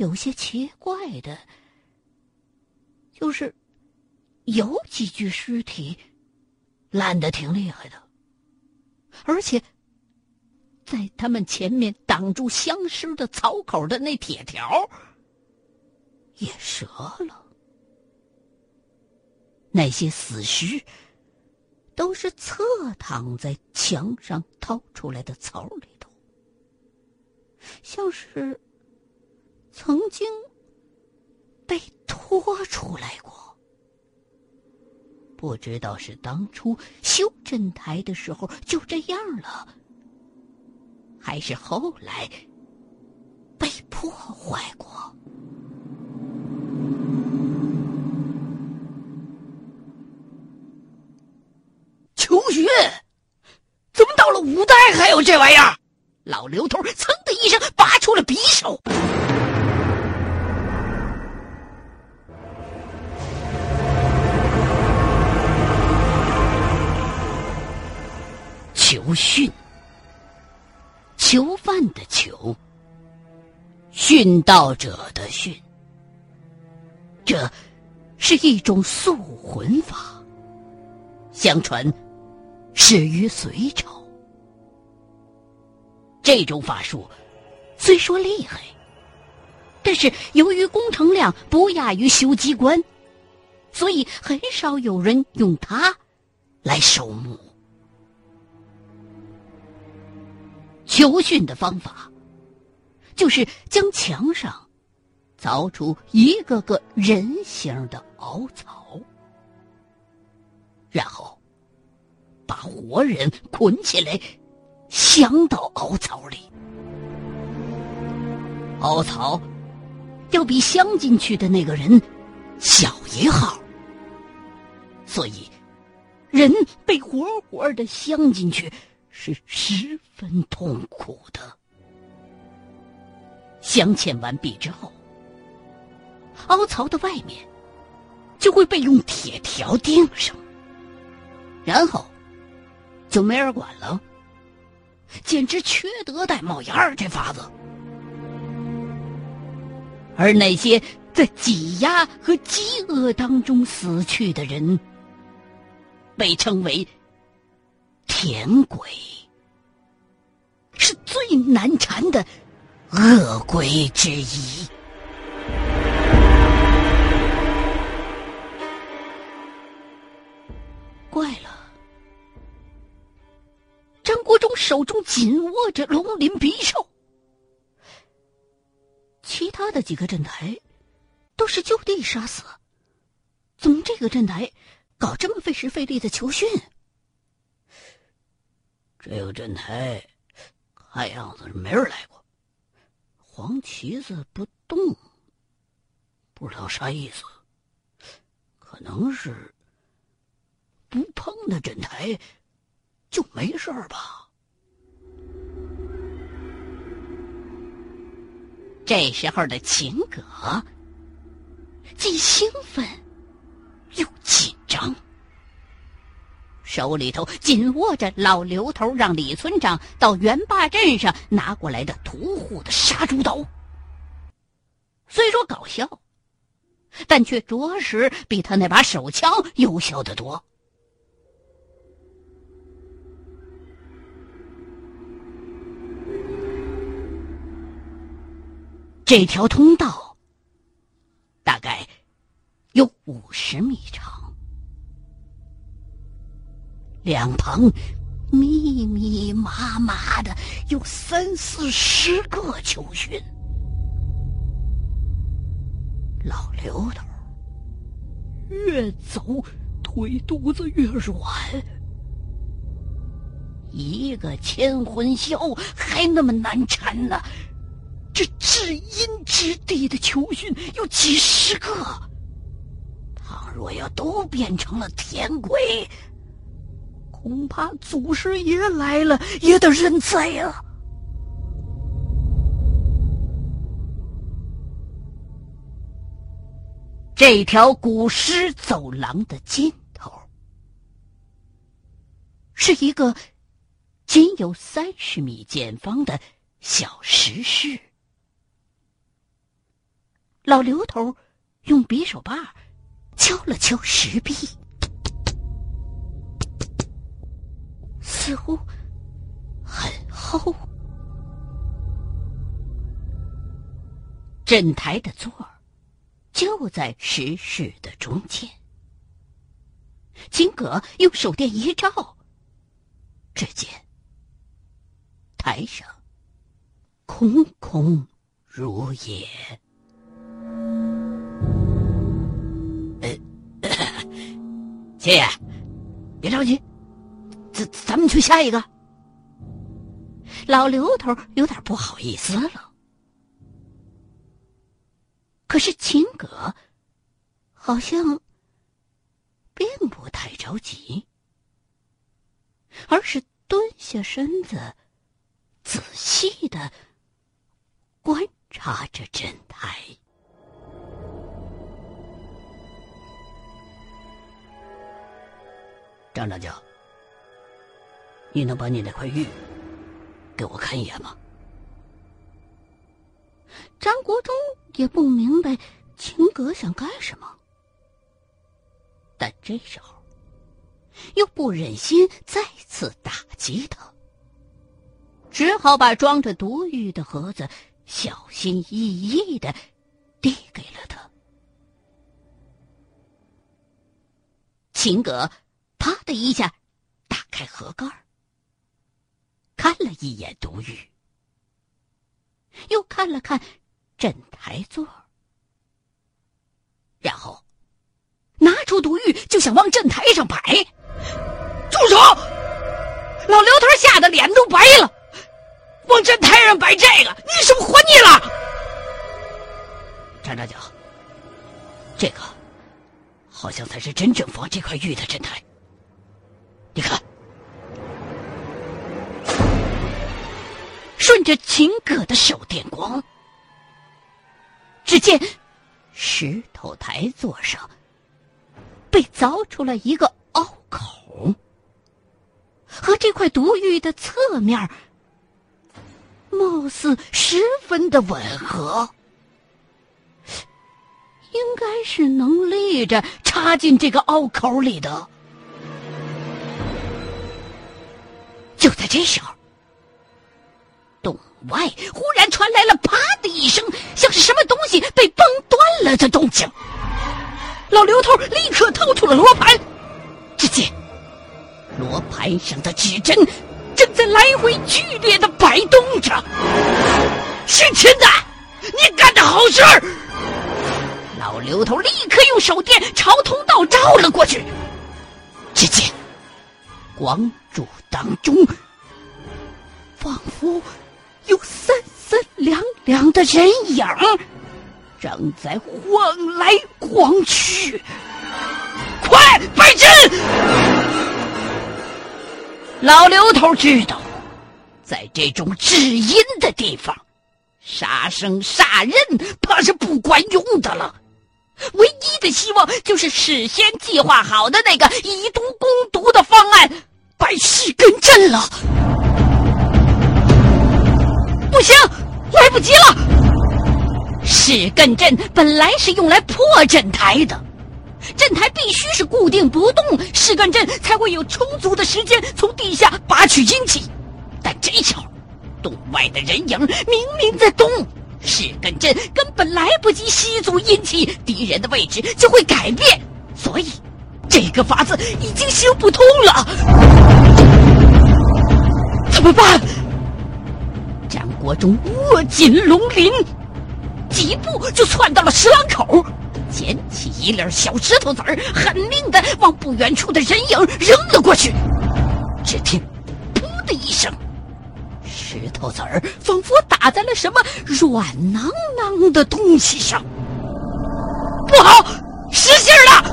有些奇怪的，就是有几具尸体烂的挺厉害的，而且在他们前面挡住相尸的槽口的那铁条也折了。那些死尸都是侧躺在墙上掏出来的槽里头，像是。曾经被拖出来过，不知道是当初修镇台的时候就这样了，还是后来被破坏过。求学，怎么到了五代还有这玩意儿？老刘头噌的一声拔出了匕首。囚训，囚犯的囚，殉道者的殉。这是一种塑魂法，相传始于隋朝。这种法术虽说厉害，但是由于工程量不亚于修机关，所以很少有人用它来守墓。游训的方法，就是将墙上凿出一个个人形的凹槽，然后把活人捆起来，镶到凹槽里。凹槽要比镶进去的那个人小一号，所以人被活活的镶进去。是十分痛苦的。镶嵌完毕之后，凹槽的外面就会被用铁条钉上，然后就没人管了。简直缺德带冒烟儿，这法子。而那些在挤压和饥饿当中死去的人，被称为。田鬼是最难缠的恶鬼之一。怪了，张国忠手中紧握着龙鳞匕首，其他的几个镇台都是就地杀死，怎么这个镇台搞这么费时费力的求训？这个镇台，看样子是没人来过。黄旗子不动，不知道啥意思。可能是不碰那镇台就没事吧。这时候的秦葛既兴奋又紧张。手里头紧握着老刘头让李村长到元坝镇上拿过来的屠户的杀猪刀。虽说搞笑，但却着实比他那把手枪有效的多。这条通道大概有五十米长。两旁密密麻麻的有三四十个囚训，老刘头越走腿肚子越软，一个千魂销还那么难缠呢，这至阴之地的囚训有几十个，倘若要都变成了天鬼。恐怕祖师爷来了也得认栽啊！这条古尸走廊的尽头，是一个仅有三十米见方的小石室。老刘头用匕首把敲了敲石壁，似乎很厚。镇台的座儿就在石室的中间。金戈用手电一照，只见台上空空如也。爷爷，别着急，咱咱们去下一个。老刘头有点不好意思了，可是秦葛好像并不太着急，而是蹲下身子，仔细的观察着镇台。张长教，你能把你那块玉给我看一眼吗？张国忠也不明白秦格想干什么，但这时候又不忍心再次打击他，只好把装着毒玉的盒子小心翼翼的递给了他。秦格。啪的一下，打开盒盖看了一眼毒玉，又看了看镇台座，然后拿出毒玉就想往镇台上摆。住手！老刘头吓得脸都白了，往镇台上摆这个，你是不是活腻了？张长脚，这个好像才是真正放这块玉的镇台。你看，顺着秦葛的手电光，只见石头台座上被凿出了一个凹口，和这块毒玉的侧面貌似十分的吻合，应该是能立着插进这个凹口里的。就在这时候，外忽然传来了“啪”的一声，像是什么东西被崩断了的动静。老刘头立刻掏出了罗盘，只见罗盘上的指针正在来回剧烈的摆动着。是秦的，你干的好事儿！老刘头立刻用手电朝通道照了过去，只见。光柱当中，仿佛两两的人影正在晃来晃去。快摆阵！老刘头知道，在这种至阴的地方，杀生杀人怕是不管用的了。唯一的希望就是事先计划好的那个以毒攻毒的方案。摆四根阵了，不行，来不及了。四根阵本来是用来破阵台的，阵台必须是固定不动，四根阵才会有充足的时间从地下拔取阴气。但这时候，洞外的人影明明在动，四根阵根本来不及吸足阴气，敌人的位置就会改变，所以。这个法子已经行不通了，怎么办？张国忠握紧龙鳞，几步就窜到了石廊口，捡起一粒小石头子儿，狠命的往不远处的人影扔了过去。只听“噗”的一声，石头子儿仿佛打在了什么软囊囊的东西上。不好，失信了！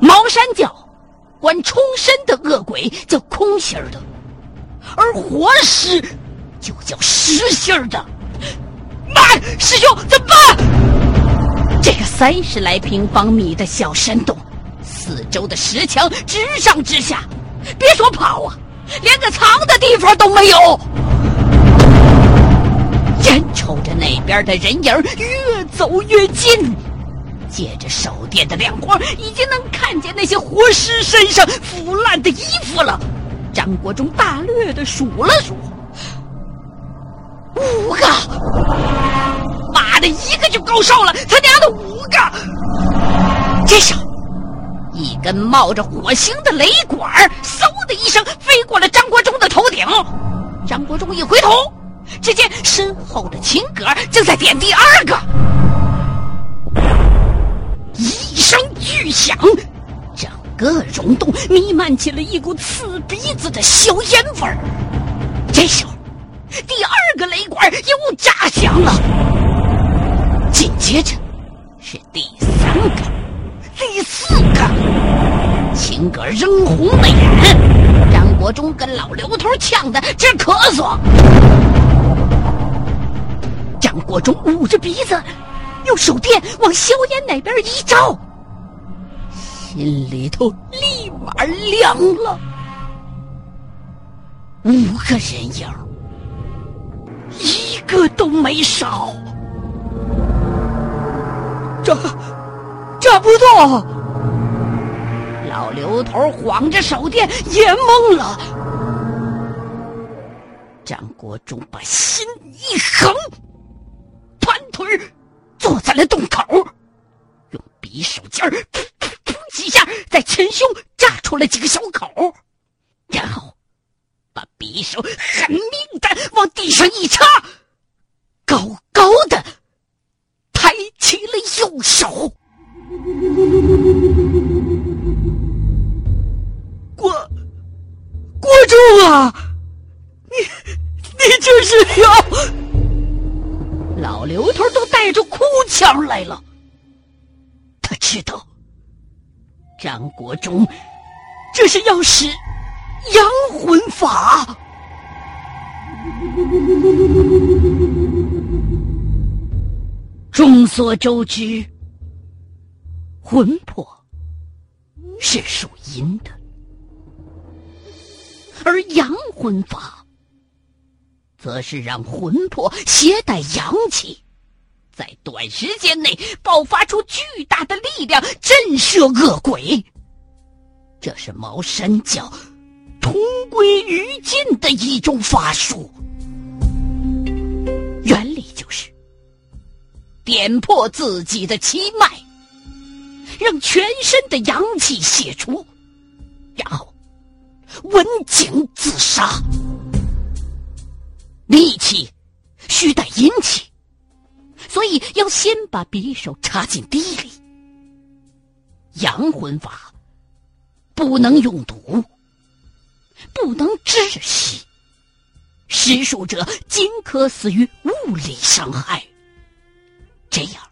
茅山教管冲身的恶鬼叫空心儿的，而活尸就叫实心儿的。慢，师兄，怎么办？这个三十来平方米的小山洞，四周的石墙直上直下，别说跑啊，连个藏的地方都没有。眼瞅着那边的人影越走越近，借着手电的亮光，已经能看见那些活尸身上腐烂的衣服了。张国忠大略的数了数，五个，妈的，一个就够受了，他娘的五个！这时，一根冒着火星的雷管嗖的一声飞过了张国忠的头顶。张国忠一回头，只见身后的秦葛正在点第二个。一声巨响，整个溶洞弥漫起了一股刺鼻子的硝烟味儿。这时候，第二个雷管又炸响了，紧接着是第三个、第四个。秦葛扔红了眼，张国忠跟老刘头呛得直咳嗽。张国忠捂着鼻子。用手电往硝烟那边一照，心里头立马凉了。五个人影，一个都没少。这这不动！老刘头晃着手电也懵了。张国忠把心一横，盘腿坐在了洞口，用匕首尖儿一下，在前胸扎出了几个小口，然后把匕首狠命的往地上一插，高高的抬起了右手。郭郭忠啊，你你这是要？老刘头都带着哭腔来了。他知道，张国忠这是要使阳魂法。众所周知，魂魄是属阴的，而阳魂法。则是让魂魄携带阳气，在短时间内爆发出巨大的力量，震慑恶鬼。这是茅山教同归于尽的一种法术。原理就是点破自己的七脉，让全身的阳气泄出，然后刎颈自杀。力气需带阴气，要先把匕首插进地里。阳魂法不能用毒，不能窒息，施术者仅可死于物理伤害。这样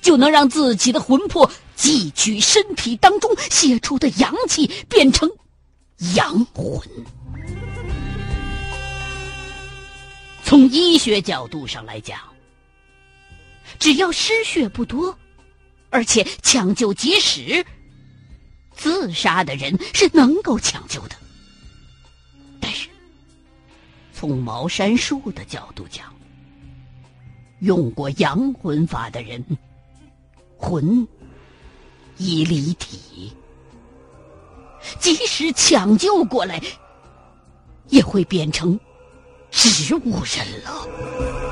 就能让自己的魂魄汲取身体当中泄出的阳气，变成阳魂。从医学角度上来讲，只要失血不多，而且抢救及时，自杀的人是能够抢救的。但是，从茅山术的角度讲，用过阳魂法的人，魂已离体，即使抢救过来，也会变成。植物人了！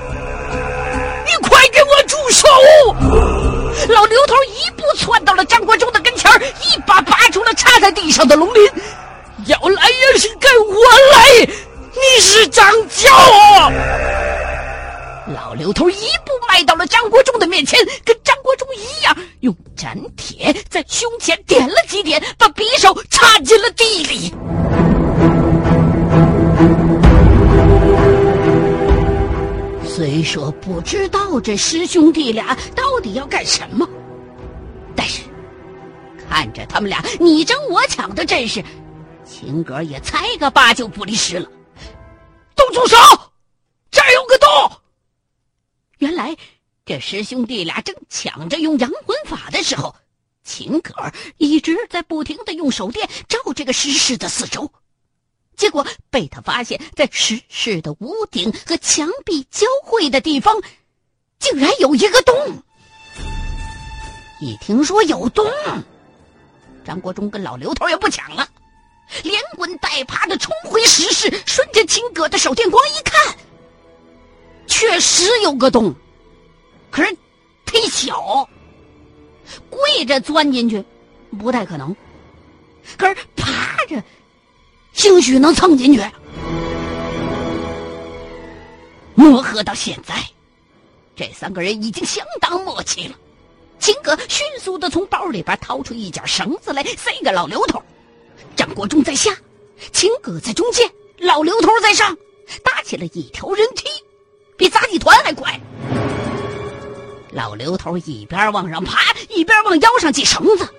老刘头一步窜到了张国忠的跟前一把拔出了插在地上的龙鳞。要来也是跟我来！你是张角！老刘头一步迈到了张国忠的面前，跟张国忠一样，用斩铁在胸前点了几点，把匕首插进了地里。道这师兄弟俩到底要干什么，但是看着他们俩你争我抢的阵势，秦格也猜个八九不离十了。都住手！这儿有个洞。原来这师兄弟俩正抢着用阳魂法的时候，秦格一直在不停的用手电照这个石室的四周。结果被他发现，在石室的屋顶和墙壁交汇的地方，竟然有一个洞。一听说有洞，张国忠跟老刘头也不抢了，连滚带爬的冲回石室，顺着秦葛的手电光一看，确实有个洞，可是忒小，跪着钻进去不太可能，可是爬着。兴许能蹭进去。磨合到现在，这三个人已经相当默契了。秦葛迅速的从包里边掏出一截绳子来，塞给老刘头。张国忠在下，秦葛在中间，老刘头在上，搭起了一条人梯，比杂技团还快。老刘头一边往上爬，一边往腰上系绳子。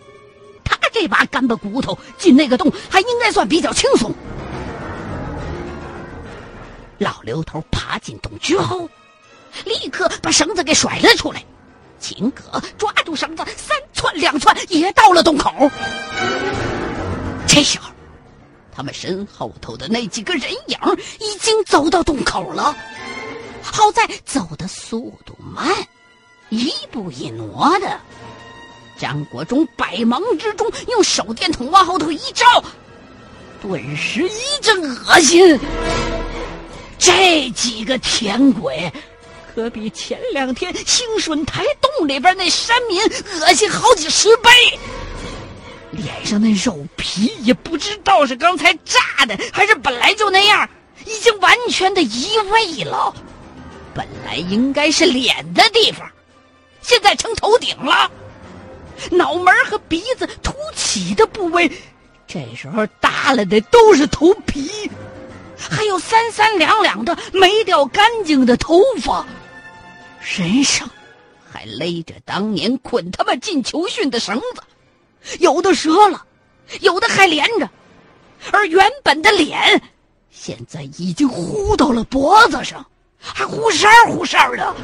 他这把干巴骨头进那个洞还应该算比较轻松。老刘头爬进洞之后，立刻把绳子给甩了出来。秦葛抓住绳子，三窜两窜也到了洞口。这时候，他们身后头的那几个人影已经走到洞口了。好在走的速度慢，一步一挪的。张国忠百忙之中用手电筒往后头一照，顿时一阵恶心。这几个舔鬼，可比前两天兴顺台洞里边那山民恶心好几十倍。脸上那肉皮也不知道是刚才炸的，还是本来就那样，已经完全的移位了。本来应该是脸的地方，现在成头顶了。脑门和鼻子凸起的部位，这时候耷拉的都是头皮，还有三三两两的没掉干净的头发，身上还勒着当年捆他们进囚训的绳子，有的折了，有的还连着，而原本的脸，现在已经糊到了脖子上，还呼哨呼哨的。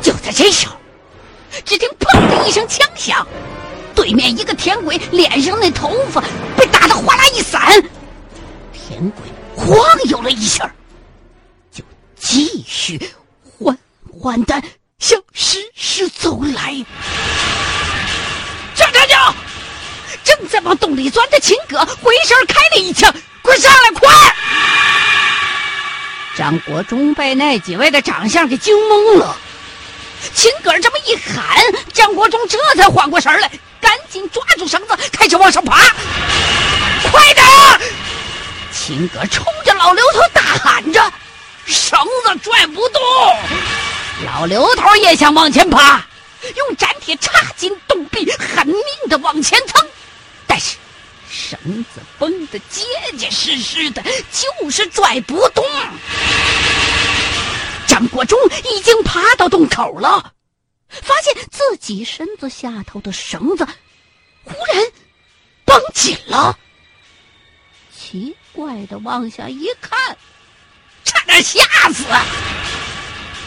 就在这时候。只听“砰”的一声枪响，对面一个田鬼脸上那头发被打得哗啦一散，田鬼晃悠了一下，继续缓缓的向石室走来。张长正在往洞里钻的秦葛回身开了一枪：“快上来，快！”张国忠被那几位的长相给惊懵了。秦葛这么一喊，张国忠这才缓过神来，赶紧抓住绳子，开始往上爬。快点！秦葛冲着老刘头大喊着，绳子拽不动。老刘头也想往前爬，用斩铁插进洞壁，狠命的往前蹭，但是绳子绷得结结实实的，就是拽不动。张国忠已经爬到洞口了，发现自己身子下头的绳子忽然绷紧了，奇怪的往下一看，差点吓死！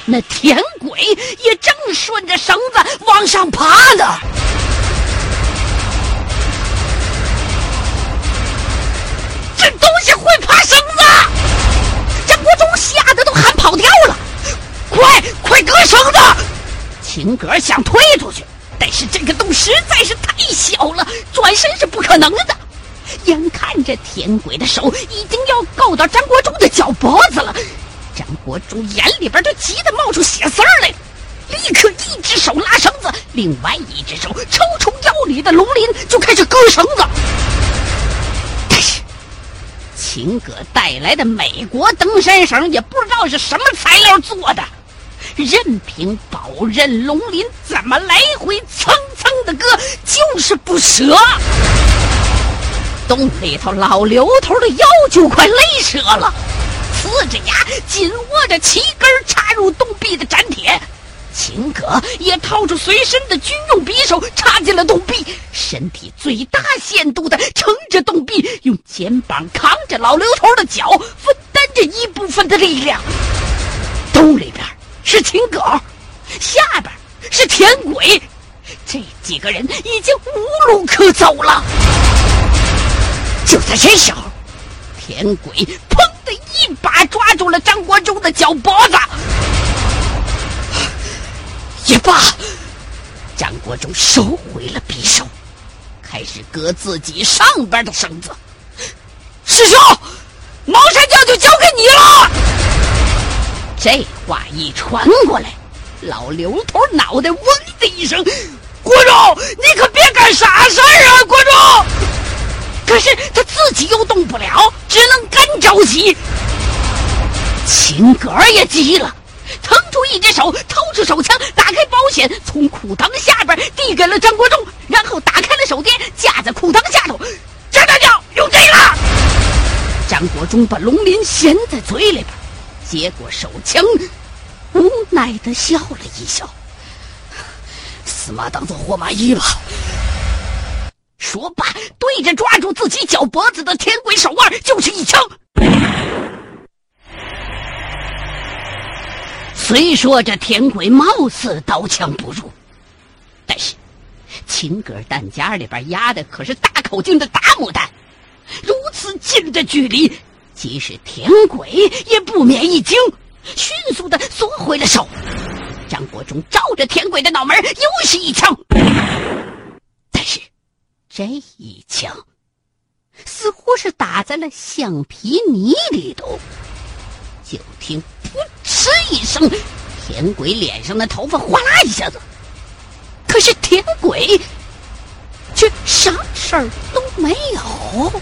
那田鬼也正顺着绳子往上爬呢。这东西会爬绳子！张国忠吓得都喊跑调了。快快割绳子！秦格想推出去，但是这个洞实在是太小了，转身是不可能的。眼看着天鬼的手已经要够到张国忠的脚脖子了，张国忠眼里边都急得冒出血丝儿来，立刻一只手拉绳子，另外一只手抽出腰里的龙鳞就开始割绳子。但是秦葛带来的美国登山绳也不知道是什么材料做的。任凭宝刃龙鳞怎么来回蹭蹭的割，就是不折。洞里头老刘头的腰就快勒折了，呲着牙紧握着旗根插入洞壁的斩铁。秦可也掏出随身的军用匕首插进了洞壁，身体最大限度的撑着洞壁，用肩膀扛着老刘头的脚，分担着一部分的力量。洞里边。是秦葛，下边是田鬼，这几个人已经无路可走了。就在这时候，田鬼砰的一把抓住了张国忠的脚脖子。也罢，张国忠收回了匕首，开始割自己上边的绳子。师兄，茅山教就交给你了。这话一传过来，老刘头脑袋嗡的一声：“国忠，你可别干傻事儿啊，国忠！”可是他自己又动不了，只能干着急。秦格也急了。腾出一只手，掏出手枪，打开保险，从裤裆下边递给了张国忠，然后打开了手电，架在裤裆下头。张大脚有贼了！张国忠把龙鳞衔在嘴里边，接过手枪，无奈的笑了一笑：“死马当做活马医吧。”说罢，对着抓住自己脚脖子的天鬼手腕就是一枪。虽说这田鬼貌似刀枪不入，但是秦格弹夹里边压的可是大口径的大木弹，如此近的距离，即使田鬼也不免一惊，迅速的缩回了手。张国忠照着田鬼的脑门又是一枪，这一枪似乎是打在了橡皮泥里头。就听“噗嗤”一声，田鬼脸上的头发哗啦一下子，可是田鬼却啥事儿都没有。